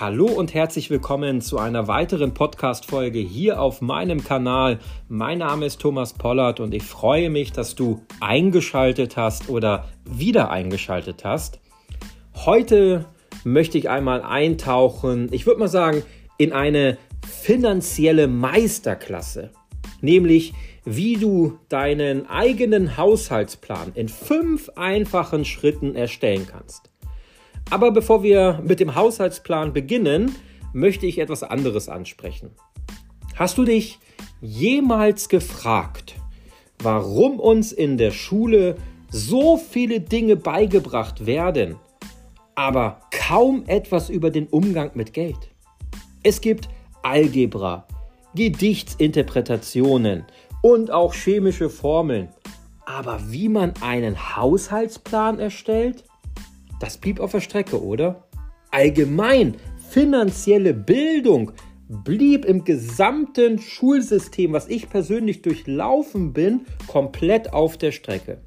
Hallo und herzlich willkommen zu einer weiteren Podcast-Folge hier auf meinem Kanal. Mein Name ist Thomas Pollard und ich freue mich, dass du eingeschaltet hast oder wieder eingeschaltet hast. Heute möchte ich einmal eintauchen, ich würde mal sagen, in eine finanzielle Meisterklasse, nämlich wie du deinen eigenen Haushaltsplan in fünf einfachen Schritten erstellen kannst. Aber bevor wir mit dem Haushaltsplan beginnen, möchte ich etwas anderes ansprechen. Hast du dich jemals gefragt, warum uns in der Schule so viele Dinge beigebracht werden, aber kaum etwas über den Umgang mit Geld? Es gibt Algebra, Gedichtsinterpretationen und auch chemische Formeln. Aber wie man einen Haushaltsplan erstellt? Das blieb auf der Strecke, oder? Allgemein finanzielle Bildung blieb im gesamten Schulsystem, was ich persönlich durchlaufen bin, komplett auf der Strecke.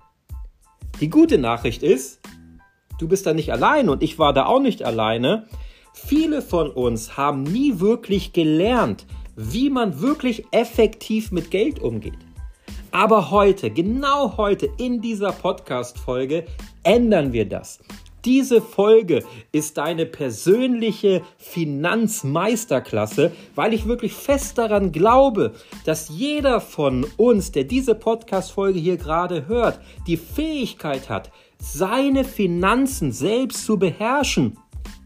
Die gute Nachricht ist, du bist da nicht allein und ich war da auch nicht alleine. Viele von uns haben nie wirklich gelernt, wie man wirklich effektiv mit Geld umgeht. Aber heute, genau heute in dieser Podcast-Folge ändern wir das. Diese Folge ist deine persönliche Finanzmeisterklasse, weil ich wirklich fest daran glaube, dass jeder von uns, der diese Podcast-Folge hier gerade hört, die Fähigkeit hat, seine Finanzen selbst zu beherrschen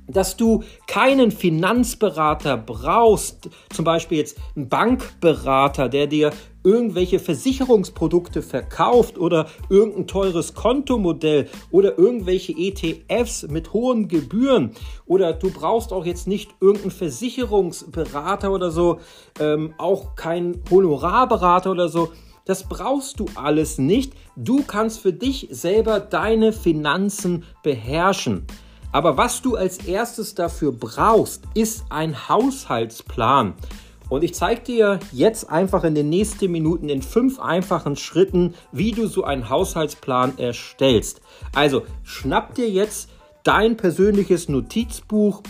dass du keinen Finanzberater brauchst, zum Beispiel jetzt einen Bankberater, der dir irgendwelche Versicherungsprodukte verkauft oder irgendein teures Kontomodell oder irgendwelche ETFs mit hohen Gebühren oder du brauchst auch jetzt nicht irgendeinen Versicherungsberater oder so, ähm, auch keinen Honorarberater oder so. Das brauchst du alles nicht. Du kannst für dich selber deine Finanzen beherrschen. Aber was du als erstes dafür brauchst, ist ein Haushaltsplan. Und ich zeige dir jetzt einfach in den nächsten Minuten in fünf einfachen Schritten, wie du so einen Haushaltsplan erstellst. Also schnapp dir jetzt dein persönliches Notizbuch,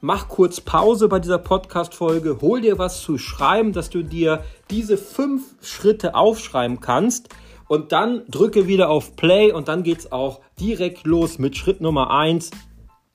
mach kurz Pause bei dieser Podcast-Folge, hol dir was zu schreiben, dass du dir diese fünf Schritte aufschreiben kannst. Und dann drücke wieder auf Play und dann geht es auch direkt los mit Schritt Nummer eins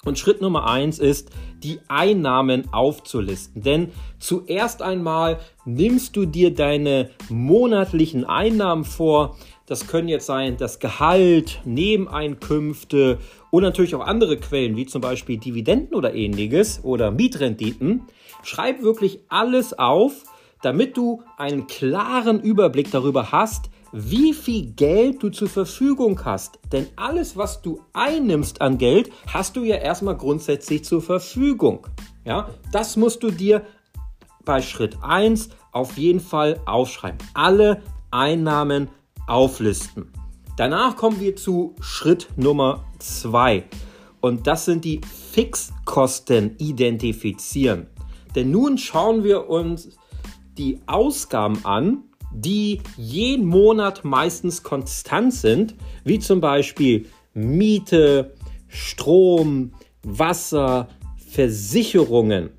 und Schritt Nummer eins ist, die Einnahmen aufzulisten. Denn zuerst einmal nimmst du dir deine monatlichen Einnahmen vor. Das können jetzt sein das Gehalt, Nebeneinkünfte und natürlich auch andere Quellen, wie zum Beispiel Dividenden oder ähnliches oder Mietrenditen. Schreib wirklich alles auf, damit du einen klaren Überblick darüber hast, wie viel Geld du zur Verfügung hast. Denn alles, was du einnimmst an Geld, hast du ja erstmal grundsätzlich zur Verfügung. Ja, das musst du dir bei Schritt 1 auf jeden Fall aufschreiben. Alle Einnahmen auflisten. Danach kommen wir zu Schritt Nummer 2. Und das sind die Fixkosten identifizieren. Denn nun schauen wir uns die Ausgaben an, die jeden Monat meistens konstant sind, wie zum Beispiel Miete, Strom, Wasser, Versicherungen.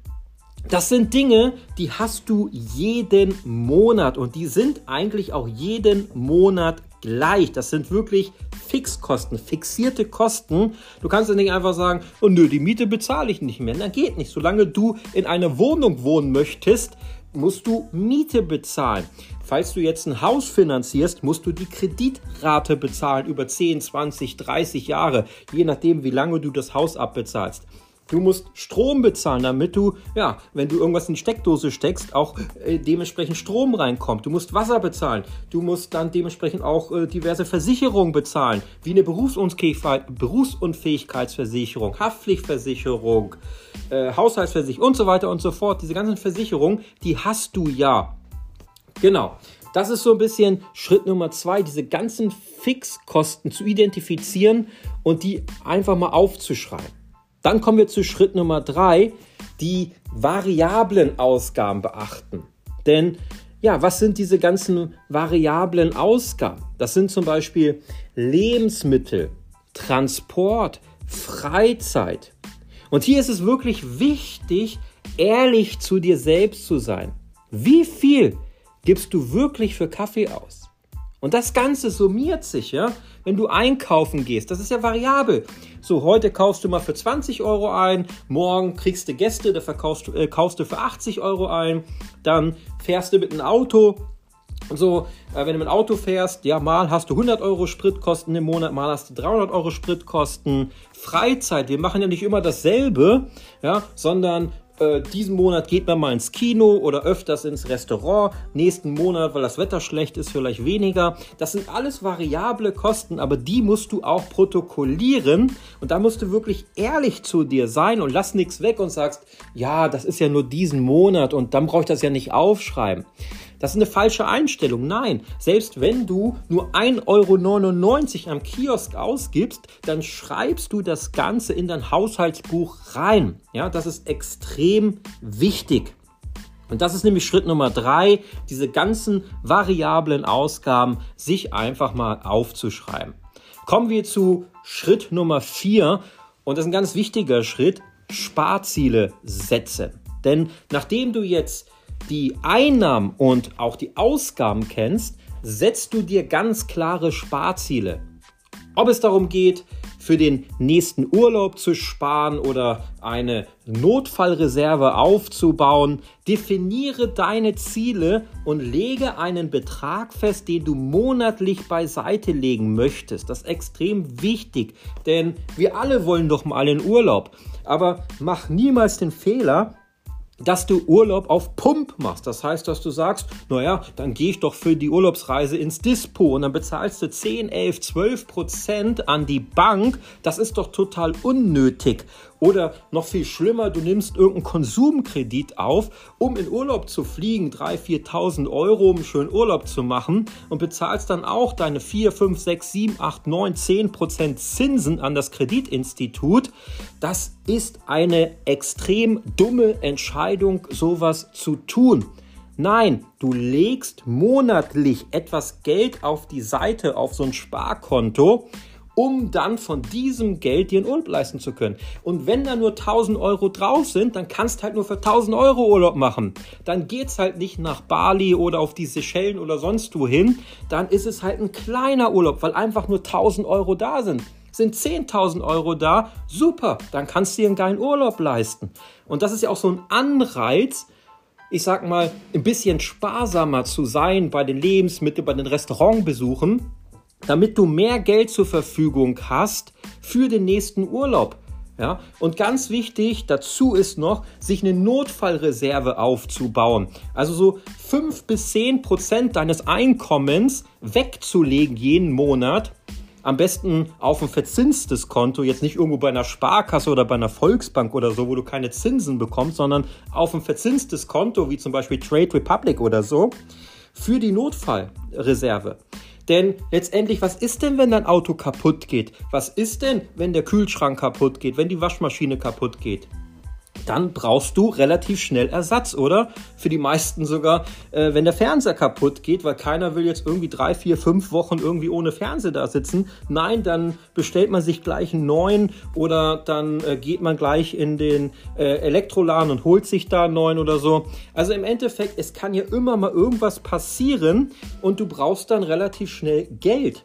Das sind Dinge, die hast du jeden Monat und die sind eigentlich auch jeden Monat gleich. Das sind wirklich Fixkosten, fixierte Kosten. Du kannst ja nicht einfach sagen, oh nö, die Miete bezahle ich nicht mehr. Na, geht nicht. Solange du in einer Wohnung wohnen möchtest, musst du Miete bezahlen. Falls du jetzt ein Haus finanzierst, musst du die Kreditrate bezahlen über 10, 20, 30 Jahre, je nachdem, wie lange du das Haus abbezahlst. Du musst Strom bezahlen, damit du, ja, wenn du irgendwas in die Steckdose steckst, auch äh, dementsprechend Strom reinkommt. Du musst Wasser bezahlen. Du musst dann dementsprechend auch äh, diverse Versicherungen bezahlen, wie eine Berufsunfähigkeitsversicherung, Haftpflichtversicherung, äh, Haushaltsversicherung und so weiter und so fort. Diese ganzen Versicherungen, die hast du ja. Genau. Das ist so ein bisschen Schritt Nummer zwei, diese ganzen Fixkosten zu identifizieren und die einfach mal aufzuschreiben. Dann kommen wir zu Schritt Nummer drei, die variablen Ausgaben beachten. Denn ja, was sind diese ganzen variablen Ausgaben? Das sind zum Beispiel Lebensmittel, Transport, Freizeit. Und hier ist es wirklich wichtig, ehrlich zu dir selbst zu sein. Wie viel gibst du wirklich für Kaffee aus? Und das Ganze summiert sich, ja, wenn du einkaufen gehst. Das ist ja variabel. So, heute kaufst du mal für 20 Euro ein, morgen kriegst du Gäste, da verkaufst, äh, kaufst du für 80 Euro ein, dann fährst du mit einem Auto, so, äh, wenn du mit dem Auto fährst, ja, mal hast du 100 Euro Spritkosten im Monat, mal hast du 300 Euro Spritkosten. Freizeit, wir machen ja nicht immer dasselbe, ja, sondern äh, diesen Monat geht man mal ins Kino oder öfters ins Restaurant, nächsten Monat, weil das Wetter schlecht ist, vielleicht weniger. Das sind alles variable Kosten, aber die musst du auch protokollieren und da musst du wirklich ehrlich zu dir sein und lass nichts weg und sagst, ja, das ist ja nur diesen Monat und dann brauche ich das ja nicht aufschreiben. Das ist eine falsche Einstellung. Nein, selbst wenn du nur 1,99 Euro am Kiosk ausgibst, dann schreibst du das Ganze in dein Haushaltsbuch rein. Ja, das ist extrem wichtig. Und das ist nämlich Schritt Nummer drei, diese ganzen variablen Ausgaben sich einfach mal aufzuschreiben. Kommen wir zu Schritt Nummer vier und das ist ein ganz wichtiger Schritt, Sparziele setzen. Denn nachdem du jetzt die Einnahmen und auch die Ausgaben kennst, setzt du dir ganz klare Sparziele. Ob es darum geht, für den nächsten Urlaub zu sparen oder eine Notfallreserve aufzubauen, definiere deine Ziele und lege einen Betrag fest, den du monatlich beiseite legen möchtest. Das ist extrem wichtig, denn wir alle wollen doch mal in Urlaub. Aber mach niemals den Fehler, dass du Urlaub auf Pump machst. Das heißt, dass du sagst, naja, dann gehe ich doch für die Urlaubsreise ins Dispo und dann bezahlst du 10, 11, 12 Prozent an die Bank. Das ist doch total unnötig. Oder noch viel schlimmer, du nimmst irgendeinen Konsumkredit auf, um in Urlaub zu fliegen, 3.000, 4.000 Euro, um schön Urlaub zu machen und bezahlst dann auch deine 4, 5, 6, 7, 8, 9, 10 Prozent Zinsen an das Kreditinstitut. Das ist eine extrem dumme Entscheidung, sowas zu tun. Nein, du legst monatlich etwas Geld auf die Seite, auf so ein Sparkonto um dann von diesem Geld dir einen Urlaub leisten zu können. Und wenn da nur 1000 Euro drauf sind, dann kannst halt nur für 1000 Euro Urlaub machen. Dann geht's halt nicht nach Bali oder auf die Seychellen oder sonst wohin. Dann ist es halt ein kleiner Urlaub, weil einfach nur 1000 Euro da sind sind 10.000 Euro da, super, dann kannst du dir einen geilen Urlaub leisten. Und das ist ja auch so ein Anreiz, ich sag mal, ein bisschen sparsamer zu sein bei den Lebensmitteln, bei den Restaurantbesuchen, damit du mehr Geld zur Verfügung hast für den nächsten Urlaub. Ja, und ganz wichtig dazu ist noch, sich eine Notfallreserve aufzubauen. Also so 5 bis 10 Prozent deines Einkommens wegzulegen jeden Monat. Am besten auf ein verzinstes Konto, jetzt nicht irgendwo bei einer Sparkasse oder bei einer Volksbank oder so, wo du keine Zinsen bekommst, sondern auf ein verzinstes Konto, wie zum Beispiel Trade Republic oder so, für die Notfallreserve. Denn letztendlich, was ist denn, wenn dein Auto kaputt geht? Was ist denn, wenn der Kühlschrank kaputt geht, wenn die Waschmaschine kaputt geht? Dann brauchst du relativ schnell Ersatz, oder? Für die meisten sogar, äh, wenn der Fernseher kaputt geht, weil keiner will jetzt irgendwie drei, vier, fünf Wochen irgendwie ohne Fernseher da sitzen. Nein, dann bestellt man sich gleich einen neuen oder dann äh, geht man gleich in den äh, Elektroladen und holt sich da einen neuen oder so. Also im Endeffekt, es kann ja immer mal irgendwas passieren und du brauchst dann relativ schnell Geld.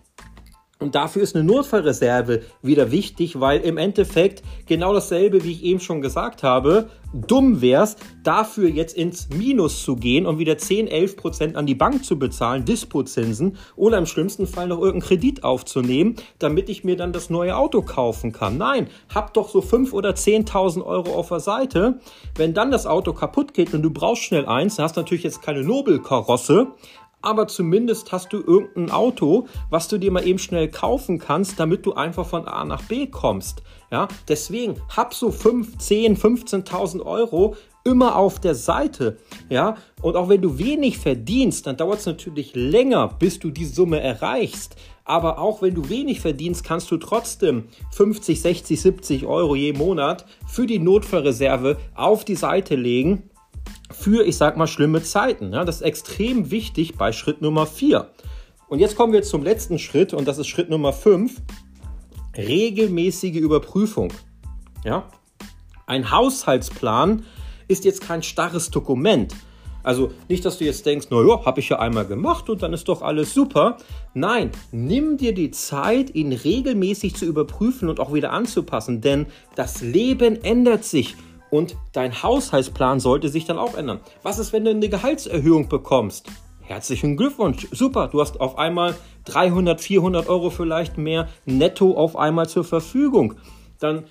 Und dafür ist eine Notfallreserve wieder wichtig, weil im Endeffekt genau dasselbe, wie ich eben schon gesagt habe, dumm wär's, dafür jetzt ins Minus zu gehen und wieder 10, 11 Prozent an die Bank zu bezahlen, Dispozinsen oder im schlimmsten Fall noch irgendeinen Kredit aufzunehmen, damit ich mir dann das neue Auto kaufen kann. Nein, hab doch so 5 oder 10.000 Euro auf der Seite. Wenn dann das Auto kaputt geht und du brauchst schnell eins, dann hast du natürlich jetzt keine Nobelkarosse, aber zumindest hast du irgendein Auto, was du dir mal eben schnell kaufen kannst, damit du einfach von A nach B kommst. Ja, deswegen hab so 5, 10, 15.000 Euro immer auf der Seite. Ja, und auch wenn du wenig verdienst, dann dauert es natürlich länger, bis du die Summe erreichst. Aber auch wenn du wenig verdienst, kannst du trotzdem 50, 60, 70 Euro je Monat für die Notfallreserve auf die Seite legen für, ich sag mal, schlimme Zeiten. Ja, das ist extrem wichtig bei Schritt Nummer 4. Und jetzt kommen wir zum letzten Schritt und das ist Schritt Nummer 5. Regelmäßige Überprüfung. Ja? Ein Haushaltsplan ist jetzt kein starres Dokument. Also nicht, dass du jetzt denkst, naja, habe ich ja einmal gemacht und dann ist doch alles super. Nein, nimm dir die Zeit, ihn regelmäßig zu überprüfen und auch wieder anzupassen, denn das Leben ändert sich und dein Haushaltsplan sollte sich dann auch ändern. Was ist, wenn du eine Gehaltserhöhung bekommst? Herzlichen Glückwunsch, super, du hast auf einmal 300, 400 Euro vielleicht mehr netto auf einmal zur Verfügung. Dann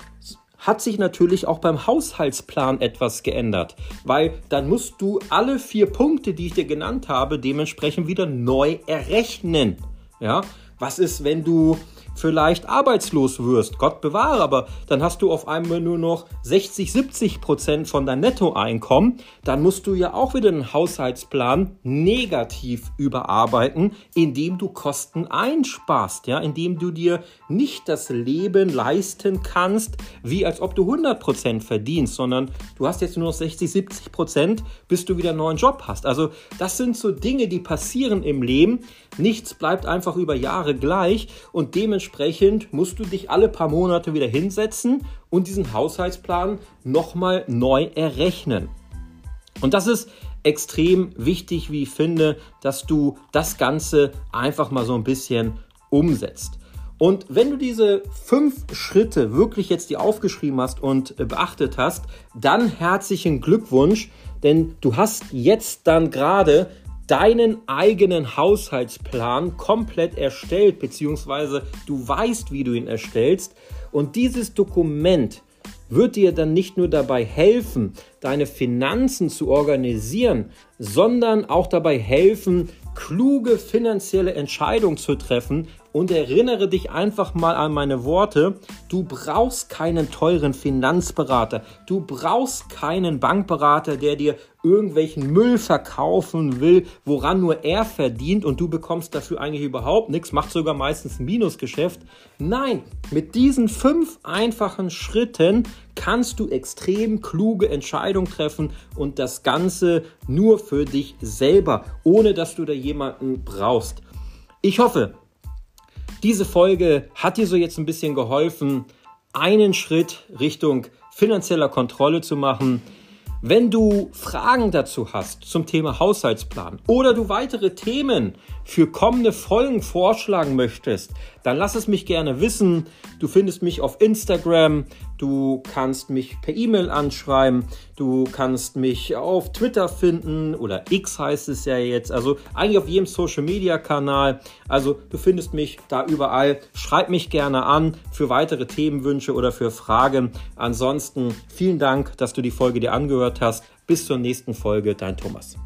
hat sich natürlich auch beim Haushaltsplan etwas geändert, weil dann musst du alle vier Punkte, die ich dir genannt habe, dementsprechend wieder neu errechnen. Ja, was ist, wenn du vielleicht arbeitslos wirst? Gott bewahre, aber dann hast du auf einmal nur noch 60, 70 Prozent von deinem Nettoeinkommen. Dann musst du ja auch wieder den Haushaltsplan negativ überarbeiten, indem du Kosten einsparst, ja, indem du dir nicht das Leben leisten kannst, wie als ob du 100 Prozent verdienst, sondern du hast jetzt nur noch 60, 70 Prozent, bis du wieder einen neuen Job hast. Also das sind so Dinge, die passieren im Leben. Nichts bleibt einfach über Jahre gleich und dementsprechend musst du dich alle paar Monate wieder hinsetzen und diesen Haushaltsplan nochmal neu errechnen. Und das ist extrem wichtig, wie ich finde, dass du das Ganze einfach mal so ein bisschen umsetzt. Und wenn du diese fünf Schritte wirklich jetzt dir aufgeschrieben hast und beachtet hast, dann herzlichen Glückwunsch, denn du hast jetzt dann gerade deinen eigenen Haushaltsplan komplett erstellt, beziehungsweise du weißt, wie du ihn erstellst. Und dieses Dokument wird dir dann nicht nur dabei helfen, deine Finanzen zu organisieren, sondern auch dabei helfen, kluge finanzielle Entscheidungen zu treffen, und erinnere dich einfach mal an meine Worte. Du brauchst keinen teuren Finanzberater. Du brauchst keinen Bankberater, der dir irgendwelchen Müll verkaufen will, woran nur er verdient und du bekommst dafür eigentlich überhaupt nichts, macht sogar meistens ein Minusgeschäft. Nein, mit diesen fünf einfachen Schritten kannst du extrem kluge Entscheidungen treffen und das Ganze nur für dich selber, ohne dass du da jemanden brauchst. Ich hoffe, diese Folge hat dir so jetzt ein bisschen geholfen, einen Schritt Richtung finanzieller Kontrolle zu machen. Wenn du Fragen dazu hast zum Thema Haushaltsplan oder du weitere Themen für kommende Folgen vorschlagen möchtest, dann lass es mich gerne wissen. Du findest mich auf Instagram, du kannst mich per E-Mail anschreiben, du kannst mich auf Twitter finden oder X heißt es ja jetzt, also eigentlich auf jedem Social Media Kanal. Also du findest mich da überall. Schreib mich gerne an für weitere Themenwünsche oder für Fragen. Ansonsten vielen Dank, dass du die Folge dir angehört hast. Bis zur nächsten Folge, dein Thomas.